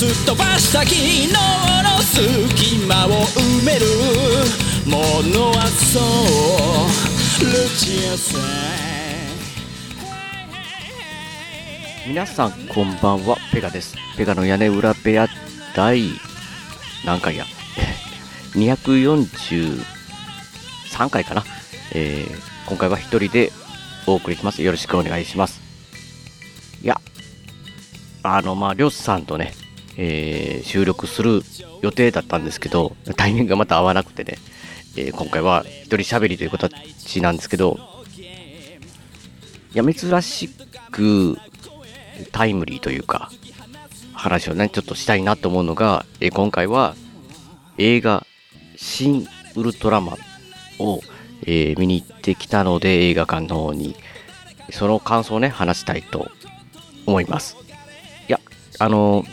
すっ飛ばした昨日の隙間を埋めるものはそうルチアさ皆さんこんばんはペガです。ペガの屋根裏部屋第何回や？243回かな、えー、今回は一人でお送りします。よろしくお願いします。いやあのまありょさんとね、えー、収録する予定だったんですけどタイミングがまた合わなくてね、えー、今回は一人喋りという形なんですけどいや珍しくタイムリーというか、話をね、ちょっとしたいなと思うのが、え今回は映画、新ウルトラマンを、えー、見に行ってきたので、映画館の方に、その感想をね、話したいと思います。いや、あの、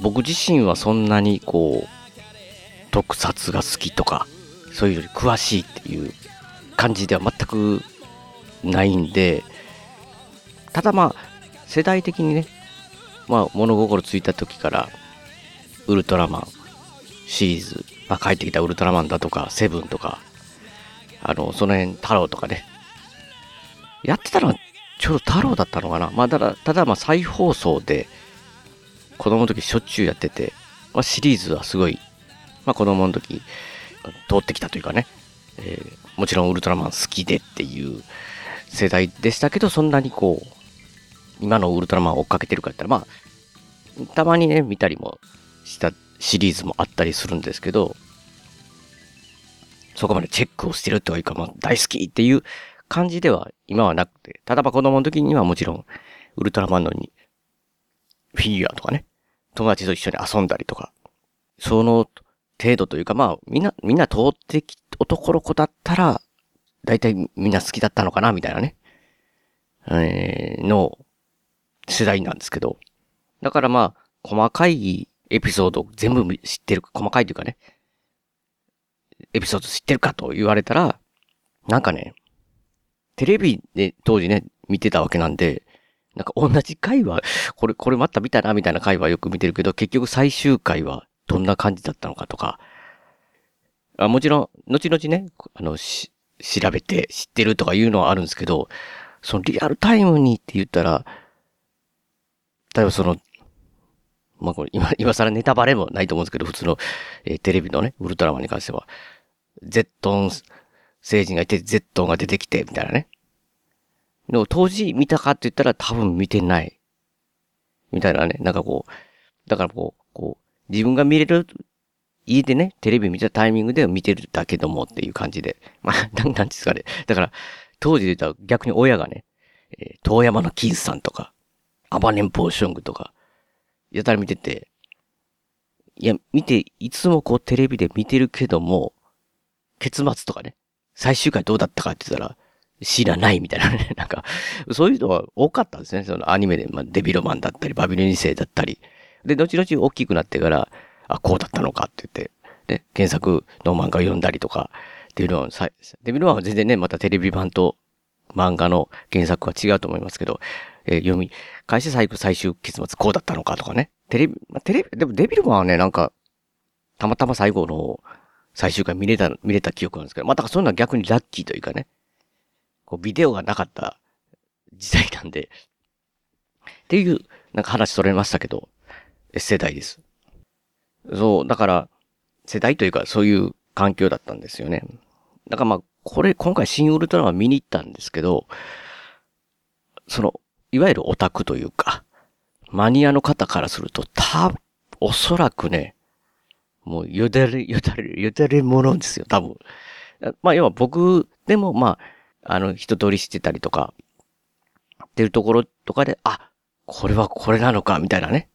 僕自身はそんなにこう、特撮が好きとか、そういうより詳しいっていう感じでは全くないんで、ただまあ、世代的にね、まあ、物心ついた時から、ウルトラマンシリーズ、まあ、帰ってきたウルトラマンだとか、セブンとか、あの、その辺、太郎とかね、やってたのは、ちょうど太郎だったのかな。まあ、ただ、ただ、まあ、再放送で、子供の時しょっちゅうやってて、まあ、シリーズはすごい、まあ、子供の時、通ってきたというかね、えー、もちろんウルトラマン好きでっていう世代でしたけど、そんなにこう、今のウルトラマンを追っかけてるかって言ったら、まあ、たまにね、見たりもしたシリーズもあったりするんですけど、そこまでチェックをしてるというか、まあ、大好きっていう感じでは今はなくて、ただま子供の時にはもちろん、ウルトラマンのに、フィギュアとかね、友達と一緒に遊んだりとか、その程度というか、まあ、みんな、みんな通ってき、男の子だったら、大体みんな好きだったのかな、みたいなね、えー、の世代なんですけど。だからまあ、細かいエピソード全部知ってる、細かいというかね、エピソード知ってるかと言われたら、なんかね、テレビで当時ね、見てたわけなんで、なんか同じ回は、これ、これまた見たな、みたいな回はよく見てるけど、結局最終回はどんな感じだったのかとか、あもちろん、後々ね、あの、し、調べて知ってるとかいうのはあるんですけど、そのリアルタイムにって言ったら、例えばその、まあ、これ今、今更ネタバレもないと思うんですけど、普通の、えー、テレビのね、ウルトラマンに関しては、ゼットン星人がいて、ゼットンが出てきて、みたいなね。で当時見たかって言ったら多分見てない。みたいなね。なんかこう、だからこう、こう、自分が見れる、家でね、テレビ見たタイミングで見てるだけどもっていう感じで。まあ、なん、なんですかね。だから、当時で言ったら逆に親がね、えー、遠山の金さんとか、アバネンポーショングとか、やたら見てて、いや、見て、いつもこうテレビで見てるけども、結末とかね、最終回どうだったかって言ったら、知らないみたいなね。なんか、そういうのは多かったんですね。そのアニメで、まあ、デビロマンだったり、バビロニ星だったり。で、後々大きくなってから、あ、こうだったのかって言って、で、原作の漫画を読んだりとか、っていうのは、デビロマンは全然ね、またテレビ版と漫画の原作は違うと思いますけど、えー、読み、返して最後最終結末こうだったのかとかね。テレビ、まあ、テレビ、でもデビルマンはね、なんか、たまたま最後の最終回見れた、見れた記憶なんですけど、まあ、だからそういうのは逆にラッキーというかね、こう、ビデオがなかった時代なんで、っていう、なんか話それましたけど、世代です。そう、だから、世代というかそういう環境だったんですよね。だからまあ、これ、今回新ウルトラマン見に行ったんですけど、その、いわゆるオタクというか、マニアの方からすると、た、おそらくね、もう、よだれ、よだれ、よだれものですよ、多分。まあ、要は僕でも、まあ、あの、一通りしてたりとか、ってるところとかで、あ、これはこれなのか、みたいなね。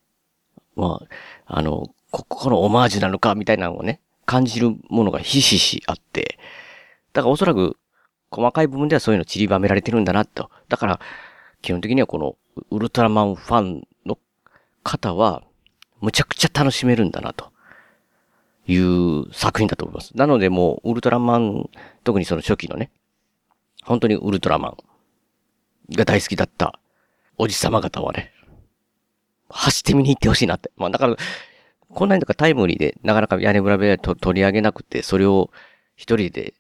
まあ、あの、ここのオマージュなのかみたいなのをね、感じるものがひしひしあって、だからおそらく細かい部分ではそういうの散りばめられてるんだなと。だから、基本的にはこのウルトラマンファンの方は、むちゃくちゃ楽しめるんだなと。いう作品だと思います。なのでもう、ウルトラマン、特にその初期のね、本当にウルトラマンが大好きだったおじさま方はね、走って見に行ってほしいなって。まあだから、こんなにとかタイムリーでなかなか屋根裏部屋と取り上げなくて、それを一人で、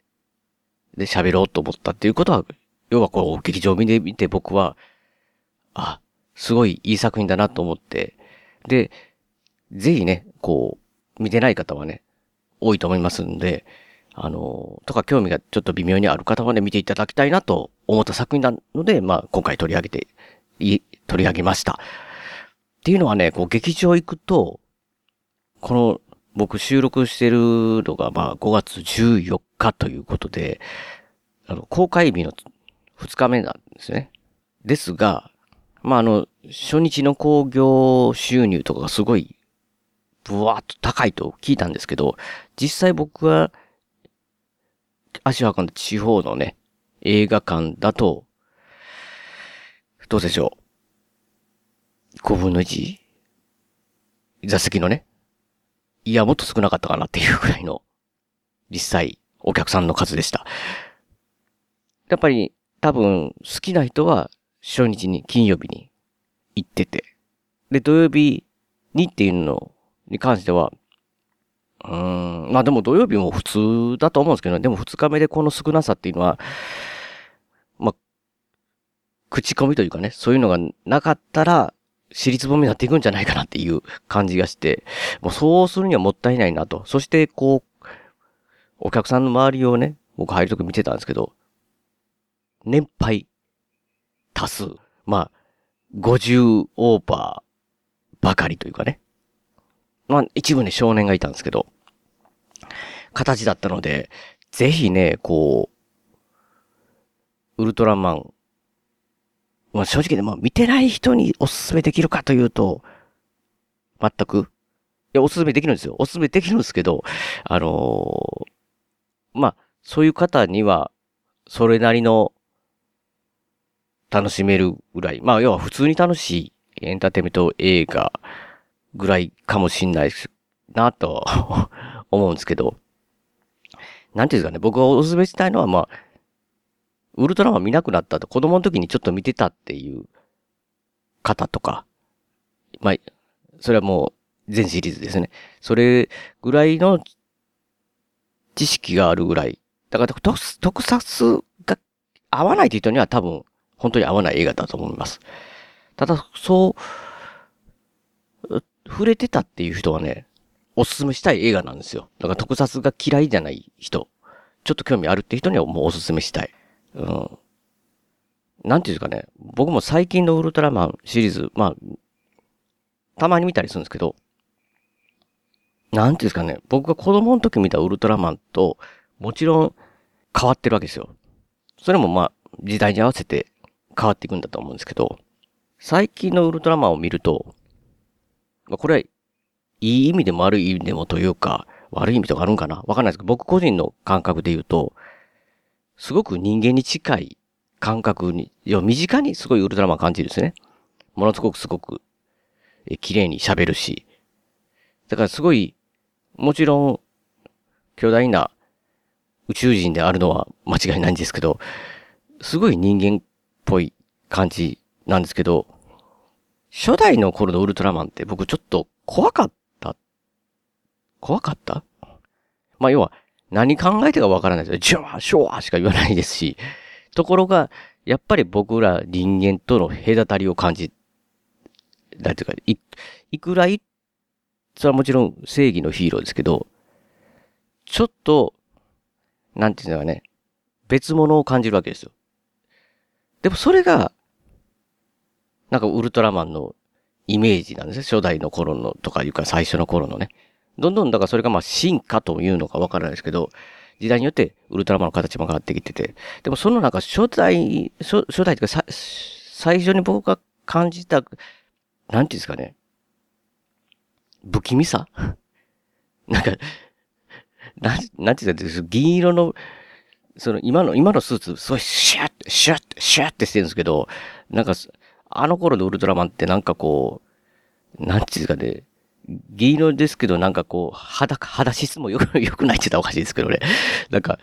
で喋ろうと思ったっていうことは、要はこう、劇場見てみて僕は、あ、すごいいい作品だなと思って、で、ぜひね、こう、見てない方はね、多いと思いますんで、あの、とか興味がちょっと微妙にある方はね、見ていただきたいなと思った作品なので、まあ、今回取り上げて、い、取り上げました。っていうのはね、こう、劇場行くと、この、僕収録してるのが、まあ、5月14日ということで、あの、公開日の2日目なんですね。ですが、まあ、あの、初日の興行収入とかがすごい、ブワーっと高いと聞いたんですけど、実際僕は、足を運んだ地方のね、映画館だと、どうでしょう？5分の 1? 座席のね。いや、もっと少なかったかなっていうくらいの、実際、お客さんの数でした。やっぱり、多分、好きな人は、初日に、金曜日に行ってて、で、土曜日にっていうのに関しては、うん、まあでも土曜日も普通だと思うんですけど、ねでも二日目でこの少なさっていうのは、まあ、口コミというかね、そういうのがなかったら、尻つぼみになっていくんじゃないかなっていう感じがして、もうそうするにはもったいないなと。そしてこう、お客さんの周りをね、僕入るとき見てたんですけど、年配多数。まあ、50オーバーばかりというかね。まあ、一部ね、少年がいたんですけど、形だったので、ぜひね、こう、ウルトラマン、まあ正直ね、まあ見てない人におすすめできるかというと、全く、いや、おすすめできるんですよ。おすすめできるんですけど、あのー、まあ、そういう方には、それなりの楽しめるぐらい。まあ、要は普通に楽しいエンターテイメント映画ぐらいかもしんないなと思うんですけど、なんていうんですかね、僕がお勧めしたいのは、まあ、ウルトラマン見なくなったと、子供の時にちょっと見てたっていう方とか、まあ、それはもう全シリーズですね。それぐらいの知識があるぐらい。だから特特撮が合わないという人には多分本当に合わない映画だと思います。ただ、そう、触れてたっていう人はね、おすすめしたい映画なんですよ。だから特撮が嫌いじゃない人、ちょっと興味あるって人にはもうおすすめしたい。うん。なんていうかね、僕も最近のウルトラマンシリーズ、まあ、たまに見たりするんですけど、なんていうんですかね、僕が子供の時見たウルトラマンと、もちろん変わってるわけですよ。それもまあ、時代に合わせて変わっていくんだと思うんですけど、最近のウルトラマンを見ると、まあ、これはいい意味でも悪い意味でもというか、悪い意味とかあるんかな？わかんないですけど、僕個人の感覚で言うと、すごく人間に近い感覚に、要は身近にすごいウルトラマン感じるんですね。ものすごくすごく、え、綺麗に喋るし。だからすごい、もちろん、巨大な宇宙人であるのは間違いないんですけど、すごい人間っぽい感じなんですけど、初代の頃のウルトラマンって僕ちょっと怖かった怖かった？まあ要は、何考えてかわからないですよ。ジュワー、ショワーしか言わないですし。ところが、やっぱり僕ら人間との隔たりを感じ、なんていうか、い、いくらい、それはもちろん正義のヒーローですけど、ちょっと、なんていうのかね、別物を感じるわけですよ。でもそれが、なんかウルトラマンのイメージなんですね。初代の頃のとかいうか最初の頃のね。どんどんだからそれがまあ進化というのかわからないですけど、時代によってウルトラマンの形も変わってきてて、でもその中初代、初初代というか最初に僕が感じた、なんていうんですかね、不気味さ？なんか、なん、なんて言うんですか、銀色の、その今の、今のスーツ、すごいシャッ、シャッ、シャッってしてるんですけど、なんか、あの頃のウルトラマンってなんかこう、なんていうんですかね、銀色ですけど、なんかこう、肌、肌質もよく、よくないって言ったらおかしいですけどね。なんか、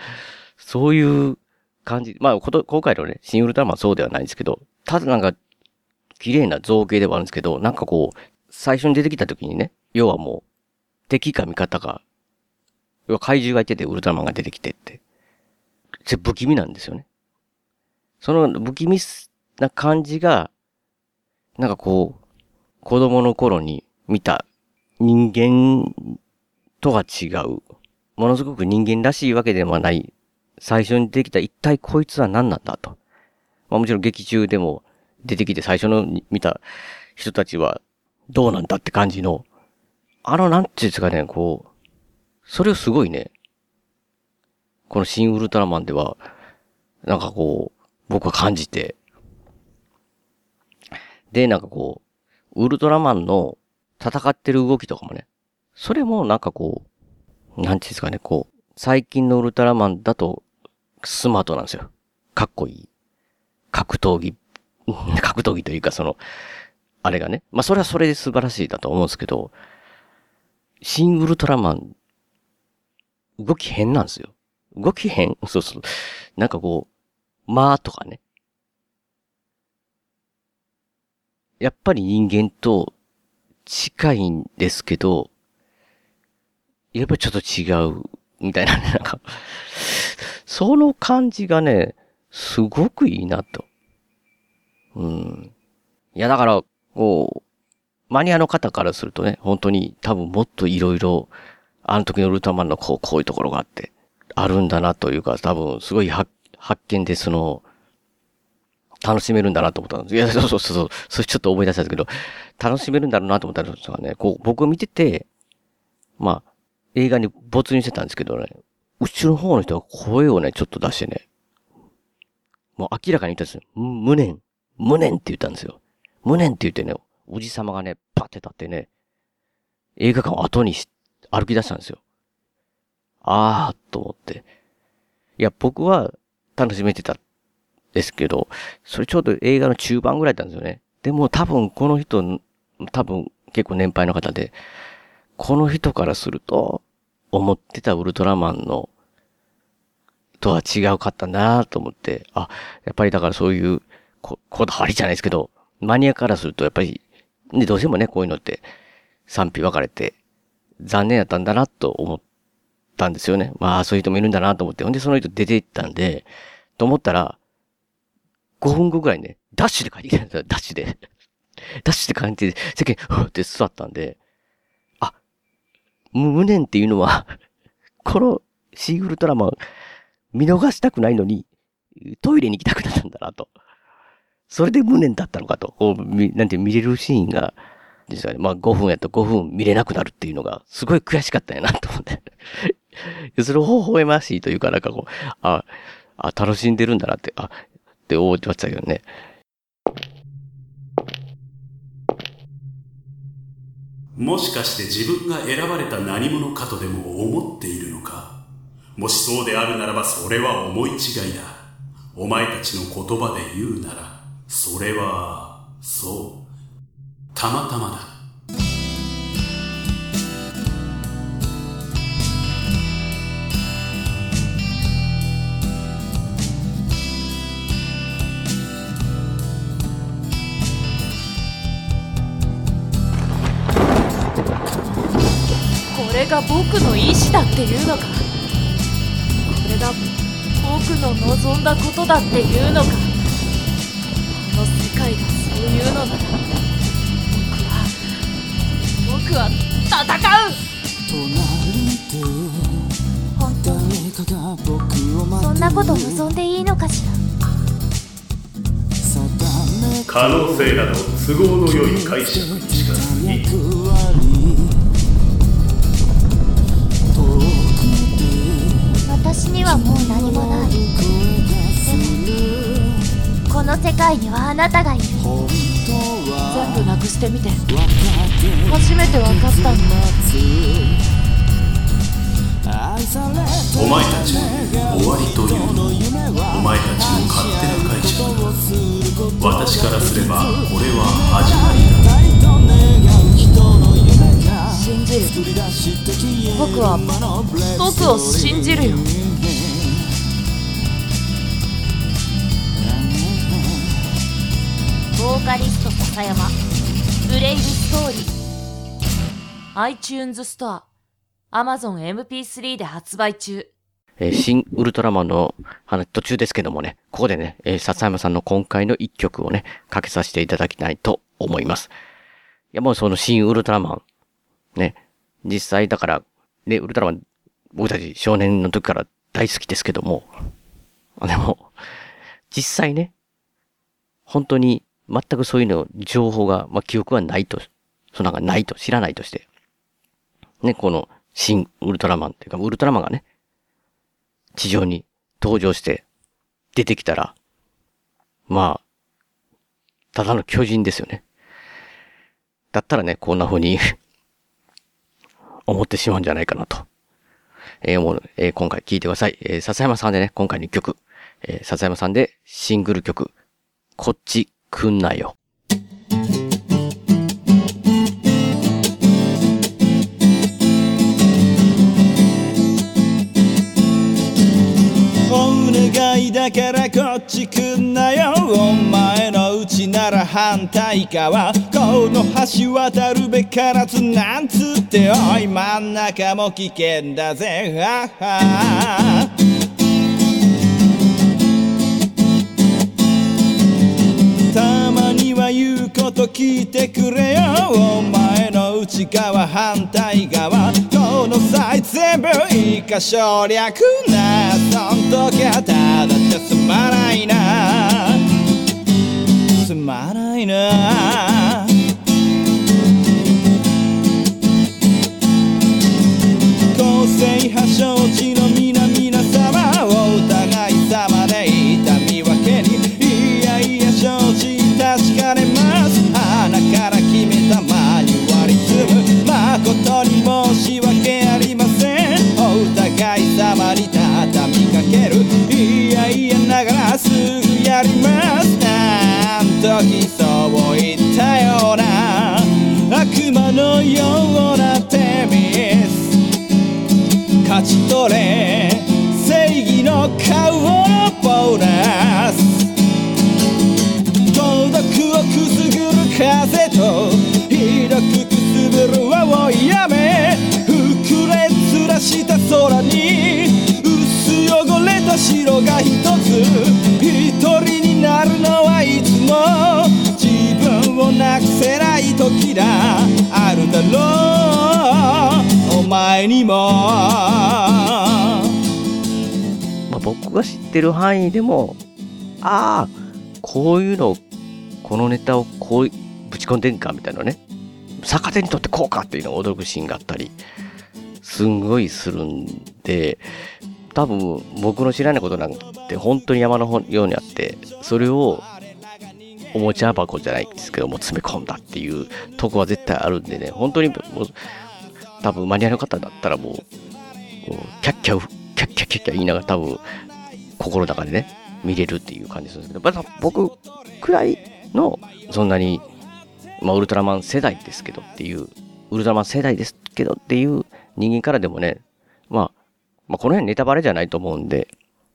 そういう感じ。まあ、こと、今回のね、新ウルトラマンそうではないんですけど、ただなんか、綺麗な造形ではあるんですけど、なんかこう、最初に出てきた時にね、要はもう、敵か味方か、要は怪獣がいててウルトラマンが出てきてって、それ不気味なんですよね。その不気味な感じが、なんかこう、子供の頃に見た人間とは違う。ものすごく人間らしいわけではない。最初にできた一体こいつは何なんだと。まあもちろん劇中でも出てきて最初の見た人たちはどうなんだって感じの、あのなんていうんですかね、こう、それをすごいね、この新ウルトラマンでは、なんかこう、僕は感じて、で、なんかこう、ウルトラマンの戦ってる動きとかもね、それもなんかこう、なんていうんですかね、こう、最近のウルトラマンだと、スマートなんですよ。かっこいい。格闘技、格闘技というかその、あれがね。まあそれはそれで素晴らしいだと思うんですけど、新ウルトラマン、動き変なんですよ。動き変？そうそう。なんかこう、まあとかね。やっぱり人間と近いんですけど、やっぱりちょっと違う、みたいなね、なんか、その感じがね、すごくいいなと。うん。いや、だから、こう、マニアの方からするとね、本当に多分もっといろいろ、あの時のウルトラマンのこう、こういうところがあって、あるんだなというか、多分すごい発見でその、楽しめるんだなと思ったんです。いや、そうそうそう、それちょっと思い出したんですけど、楽しめるんだろうなと思ったんですがね、こう、僕見てて、まあ、映画に没入してたんですけどね、後ろの方の人が声をね、ちょっと出してね、もう明らかに言ったんですよ。無念、無念って言ったんですよ。無念って言ってね、おじさまがね、パって立ってね、映画館を後にし、歩き出したんですよ。あー、と思って。いや、僕は楽しめてたですけど、それちょうど映画の中盤ぐらいだったんですよね。でも多分この人、多分結構年配の方で、この人からすると、思ってたウルトラマンの、とは違うかったんだなと思って、あ、やっぱりだからそういうこ、こだわりじゃないですけど、マニアからするとやっぱり、ね、どうしてもね、こういうのって賛否分かれて、残念だったんだなと思ったんですよね。まあ、そういう人もいるんだなと思って。ほんで、その人出て行ったんで、と思ったら、5分後ぐらいね、ダッシュで帰ってきたんですよ、ダッシュで。ダッシュで帰ってきて、世間、ふって座ったんで、あ、無念っていうのは このシーウルトラマン、見逃したくないのに、トイレに行きたくなったんだなと。それで無念だったのかと、こう、なんて見れるシーンが、実はね、まあ5分やと5分見れなくなるっていうのが、すごい悔しかったんやなと思って。それを微笑ましいというか、なんかこう、あ、あ、楽しんでるんだなって、あ、って思ってましたけどね。もしかして自分が選ばれた何者かとでも思っているのか？もしそうであるならばそれは思い違いだ。お前たちの言葉で言うなら、それは、そう、たまたまだ。僕の意志だっていうのか？これが僕の望んだことだっていうのか？この世界がそういうのなら僕は僕は戦う！本当にそんなこと望んでいいのかしら？可能性など都合の良い解釈にしか過ぎ世界にはあなたがいる。全部なくしてみて初めて分かったんだ。お前たちの終わりというお前たちの勝手な解釈。だ私からすればこれは始まりだ信じる。僕は僕を信じるよカリスト笹山。ブレイブストーリー。iTunes ストア。Amazon MP3 で発売中。えー新ウルトラマンの話途中ですけどもね、ここでね、えー笹山さんの今回の一曲をね、かけさせていただきたいと思います。いや、もうその新ウルトラマン、ね、実際だから、ね、ウルトラマン、僕たち少年の時から大好きですけども、でも、実際ね、本当に全くそういうの情報が、まあ、記憶はないと、そんなんがないと、知らないとして、ね、この新ウルトラマンっていうか、ウルトラマンがね、地上に登場して出てきたら、まあ、ただの巨人ですよね。だったらね、こんな風に思ってしまうんじゃないかなと。えーもう、えー今回聞いてください。えー笹山さんでね、今回の曲。えー笹山さんでシングル曲、こっち来んなよ。お願いだからこっち来んなよ。お前のうちなら反対側。この橋渡るべからずなんつって。おい真ん中も危険だぜ。ああと聞いてくれよ。お前の内側反対側。この際全部いいか省略な。そん時はただじゃ済まないな。済まないな。公正派承知畳みかけるいやいやながらすぐやりますなん時そう言ったような悪魔のようなテミス勝ち取れ。正義の顔をボーナス。孤独をくすぐる風。せない時だあるだろう。お前にも。まあ、僕が知ってる範囲でも、ああ、こういうの、このネタをこうぶち込んでんかみたいなね、逆手にとってこうかっていうのを驚くシーンがあったり、すんごいするんで、多分僕の知らないことなんて本当に山のようにあって、それをおもちゃ箱じゃないですけども詰め込んだっていうとこは絶対あるんでね、本当にもう多分マニュアの方だったらもう、キャッキャ、キャッキャッキャッキャ言いながら多分心の中でね、見れるっていう感じするんですけど、まだ僕くらいの、そんなに、まあ、ウルトラマン世代ですけどっていう、ウルトラマン世代ですけどっていう人間からでもね、まあ、まあ、この辺ネタバレじゃないと思うんで、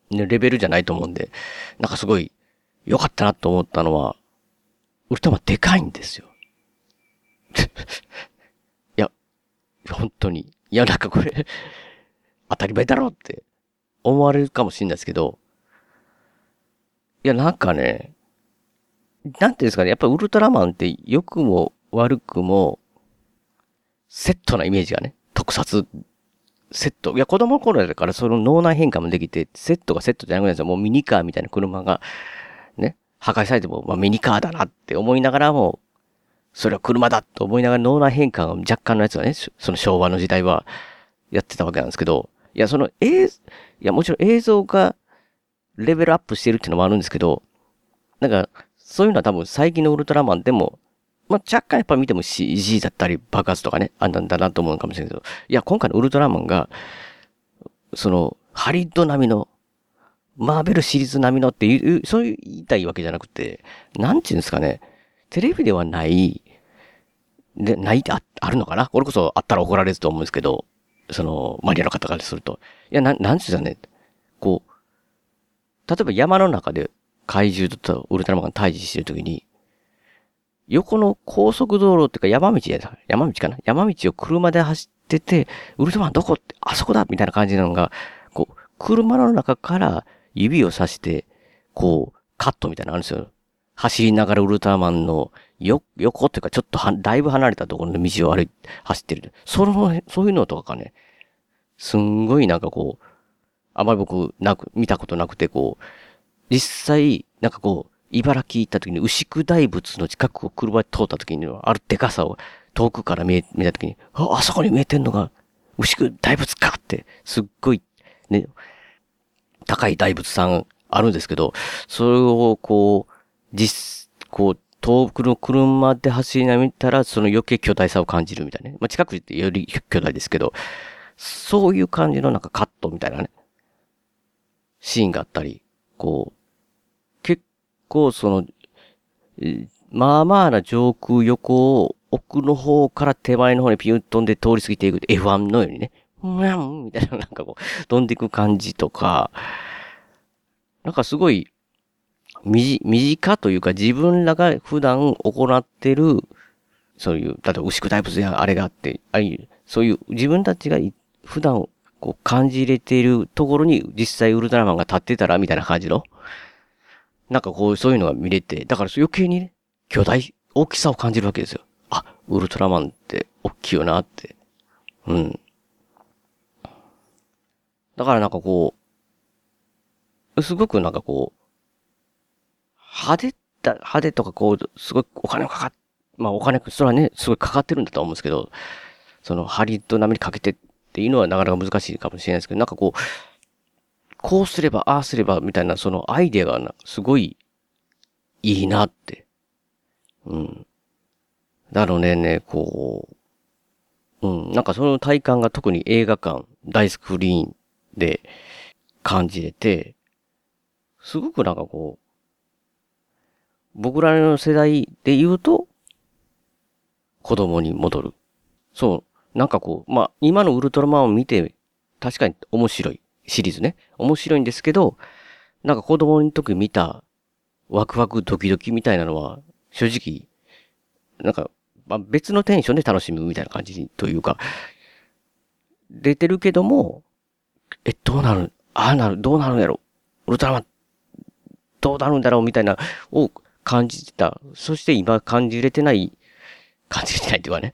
レベルじゃないと思うんで、なんかすごい良かったなと思ったのは、ウルトラマンでかいんですよ。いや、本当に。いや、なんかこれ、当たり前だろって思われるかもしれないですけど、いや、なんかね、なんていうんですかね、やっぱウルトラマンって良くも悪くも、セットなイメージがね、特撮、セット。いや、子供の頃だからその脳内変化もできて、セットがセットじゃなくなるんですよ。もうミニカーみたいな車が、破壊されても、まあミニカーだなって思いながらも、それは車だと思いながら脳内変化が若干のやつがね、その昭和の時代はやってたわけなんですけど、いや、その映、いや、もちろん映像がレベルアップしてるっていうのもあるんですけど、なんか、そういうのは多分最近のウルトラマンでも、まあ、若干やっぱ見ても CG だったり爆発とかね、あんなんだなと思うかもしれないけど、いや、今回のウルトラマンが、その、ハリッド並みの、マーベルシリーズ並みのっていう、そういう言いたいわけじゃなくて、なんていうんですかね、テレビではない、で、ないああるのかな？これこそあったら怒られると思うんですけど、その、マニアの方からすると。いや、な、なんていうんですかね、こう、例えば山の中で怪獣とウルトラマンが対峙してるときに、横の高速道路っていうか山道や、山道かな？山道を車で走ってて、ウルトラマンどこ？って、あそこだ！みたいな感じなのが、こう、車の中から指をさして、こう、カットみたいなのあるんですよ。走りながらウルトラマンのよ、横っていうかちょっとは、だいぶ離れたところの道を歩い、走ってる。その、そういうのとかがね、すんごいなんかこう、あまり僕、なく、見たことなくて、こう、実際、なんかこう、茨城行った時に牛久大仏の近くを車で通った時には、あるでかさを遠くから見え、見た時に、あ、あそこに見えてんのが、牛久大仏かって、すっごい、ね、高い大仏さんあるんですけど、それをこう、実、こう、遠くの車で走りな見たら、その余計巨大さを感じるみたいなね。まあ、近くでより巨大ですけど、そういう感じのなんかカットみたいなね、シーンがあったり、こう、結構その、まあまあな上空横を奥の方から手前の方にピュン飛んで通り過ぎていく F1 のようにね、うんみたいななんかこう、飛んでいく感じとか、なんかすごい、みじ、身近というか自分らが普段行ってる、そういう、例えば牛久大仏やあれがあって、ああいう、そういう自分たちが普段こう感じれているところに実際ウルトラマンが立ってたらみたいな感じの、なんかこう、そういうのが見れて、だから余計にね、巨大、大きさを感じるわけですよ。あ、ウルトラマンって大きいよなって。うん。だからなんかこう、すごくなんかこう、派手だ、派手とかこう、すごいお金かかっ、まあお金、それはね、すごいかかってるんだと思うんですけど、そのハリウッド並みにかけてっていうのはなかなか難しいかもしれないですけど、なんかこう、こうすれば、ああすれば、みたいな、そのアイデアがな、すごい、いいなって。うん。だろうね、ね、こう、うん、なんかその体感が特に映画館、大スクリーンで感じれて、すごくなんかこう、僕らの世代で言うと、子供に戻る。そう。なんかこう、まあ、今のウルトラマンを見て、確かに面白い。シリーズね。面白いんですけど、なんか子供の時見たワクワクドキドキみたいなのは、正直、なんか、まあ、別のテンションで楽しむみたいな感じというか、出てるけども、え、どうなる？ああなるどうなるんやろ？ウルトラマン、どうなるんだろう？みたいな、を感じてた。そして今感じれてない、感じれてないというかね。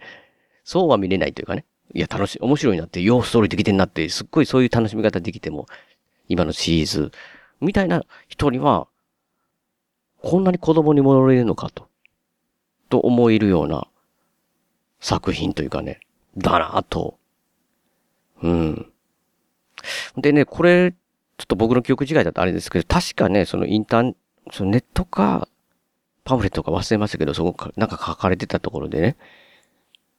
そうは見れないというかね。いや、楽しい、面白いなって、ようストーリーできてんなって、すっごいそういう楽しみ方できても、今のシリーズ、みたいな人には、こんなに子供に戻れるのかと、と思えるような作品というかね、だなぁと。うん。でね、これ、ちょっと僕の記憶違いだとあれですけど、確かね、そのインターン、そのネットか、パンフレットか忘れましたけど、そこか、なんか書かれてたところでね、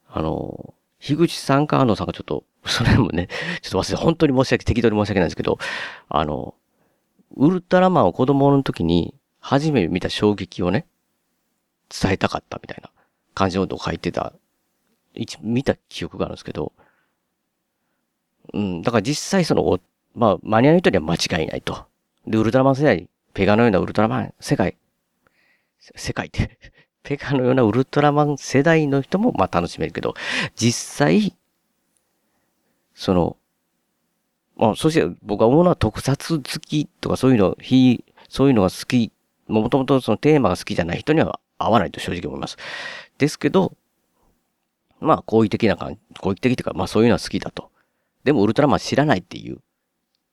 あの、樋口さんか安野さんがちょっと、それもね、ちょっと忘れ、本当に申し訳、適当に申し訳ないんですけど、あの、ウルトラマンを子供の時に、初めて見た衝撃をね、伝えたかったみたいな感じのことを書いてた、一、見た記憶があるんですけど、うん、だから実際その、まあ、マニアの人には間違いないと。で、ウルトラマン世代、ペガのようなウルトラマン世界、世界って、ペガのようなウルトラマン世代の人もまあ楽しめるけど、実際、その、まあ、そして僕は思うのは特撮好きとかそういうの、非、そういうのが好き、もともとそのテーマが好きじゃない人には合わないと正直思います。ですけど、まあ、好意的な感じ、好意的というか、まあそういうのは好きだと。でもウルトラマン知らないっていう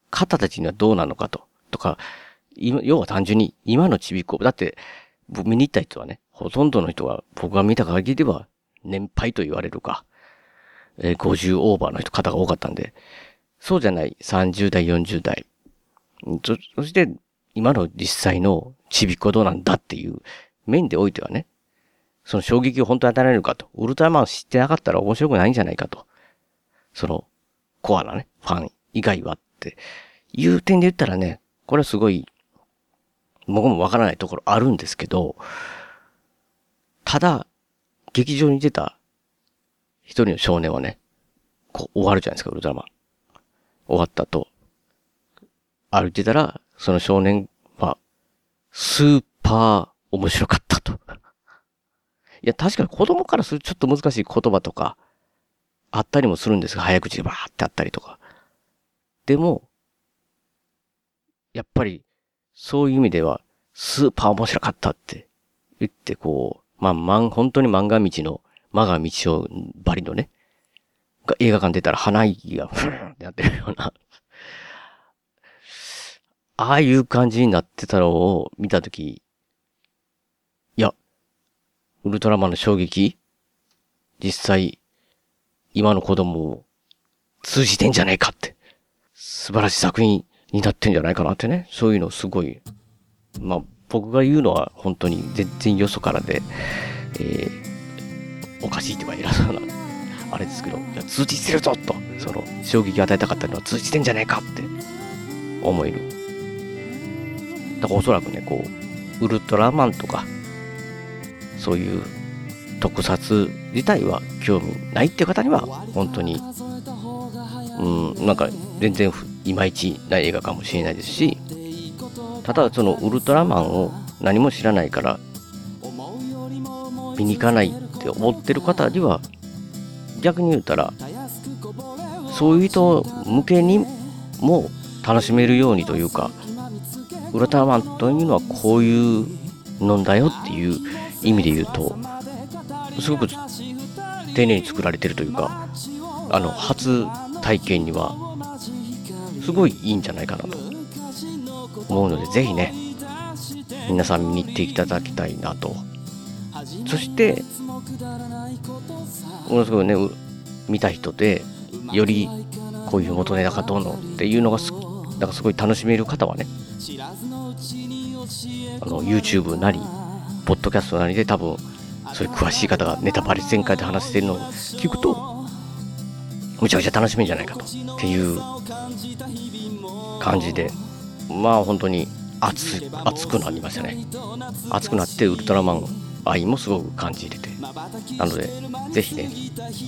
方たちにはどうなのかと。とか、要は単純に今のちびっこ、だって、僕見に行った人はね、ほとんどの人が僕が見た限りでは年配と言われるか、えー50オーバーの人、方が多かったんで、そうじゃない30代、40代。そそして、今の実際のちびっこどうなんだっていう面でおいてはね、その衝撃を本当に与えられるかと。ウルトラマン知ってなかったら面白くないんじゃないかと。その、コアなね、ファン以外はっていう点で言ったらね、これはすごい、僕もわからないところあるんですけど、ただ、劇場に出た一人の少年はね、こう終わるじゃないですか、ウルトラマン。終わった後、歩いてたら、その少年は、スーパー面白かったと。いや、確かに子供からするとちょっと難しい言葉とか、あったりもするんですが、早口でバーってあったりとか。でも、やっぱり、そういう意味では、スーパー面白かったって言って、こう、まあ、まん、本当に漫画道の、マガ道をバリのね、映画館出たら鼻息がふーんってなってるような、ああいう感じになってたのを見たとき、いや、ウルトラマンの衝撃？実際、今の子供を通じてんじゃねえかって、素晴らしい作品になってんじゃないかなってね、そういうのすごい、まあ、僕が言うのは本当に全然よそからで、えー、おかしいって言われ偉そうな、あれですけど、いや、通じてるぞと、その、衝撃を与えたかったのは通じてんじゃねえかって。思える。だからおそらくね、こう、ウルトラマンとか、そういう特撮自体は興味ないっていう方には、本当に、うん、なんか全然いまいちない映画かもしれないですし、ただそのウルトラマンを何も知らないから、見に行かないって思ってる方には、逆に言ったら、そういう人向けにも楽しめるようにというか、ウルトラマンというのはこういうのんだよっていう意味で言うと、すごく丁寧に作られてるというか、あの、初体験には、すごいいいんじゃないかなと思うので、ぜひね、皆さん見に行っていただきたいなと。そして、ものすごいね、見た人で、よりこういう元ネタがどうのっていうのがす、なんかすごい楽しめる方はね、あの、YouTube なり、ポッドキャストなりで多分、そういう詳しい方がネタバレ全開で話してるのを聞くと、むちゃくちゃ楽しみんじゃないかと。っていう感じで、まあ本当に熱、熱くなりましたね。熱くなってウルトラマン愛もすごく感じれて。なので、ぜひね、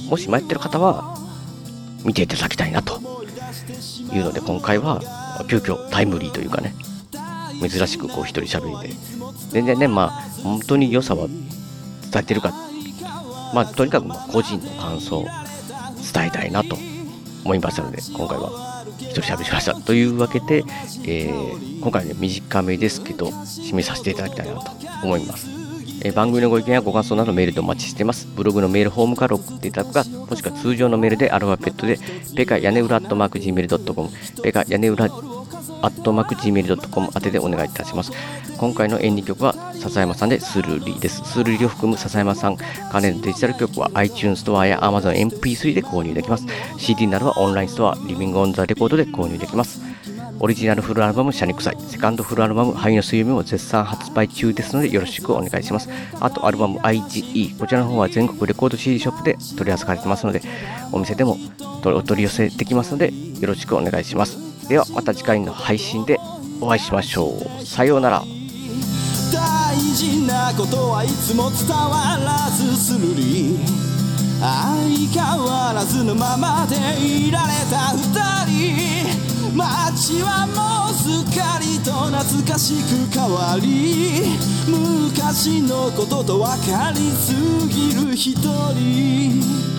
もし迷ってる方は、見ていただきたいなというので、今回は、急遽タイムリーというかね、珍しくこう一人喋りで、全然ね、まあ、本当に良さは伝えてるか、まあ、とにかくま個人の感想を伝えたいなと思いましたので、今回は一人喋りました。というわけで、えー今回ね、短めですけど、締めさせていただきたいなと思います。えー番組のご意見やご感想などメールでお待ちしています。ブログのメールフォームから送っていただくか、もしくは通常のメールでアルファベットで、ペカ屋根裏アットマーク Gmail.com、ペカ屋根裏アットマーク Gmail.com 宛てでお願いいたします。今回の演技曲は笹山さんでスルーリーです。スルーリーを含む笹山さん関連のデジタル曲は iTunes ストアや Amazon MP3 で購入できます。CD などはオンラインストア、リビングオンザレコードで購入できます。オリジナルフルアルバム、シャニクサイ、セカンドフルアルバム、灰の水曜日も絶賛発売中ですので、よろしくお願いします。あと、アルバム IGE、こちらの方は全国レコード CD ショップで取り扱われてますので、お店でもお取り寄せできますので、よろしくお願いします。では、また次回の配信でお会いしましょう。さようなら。大事なことはいつも伝わらずするり相変わらずのままでいられた二人街はもうすっかりと懐かしく変わり昔のことと分かりすぎる一人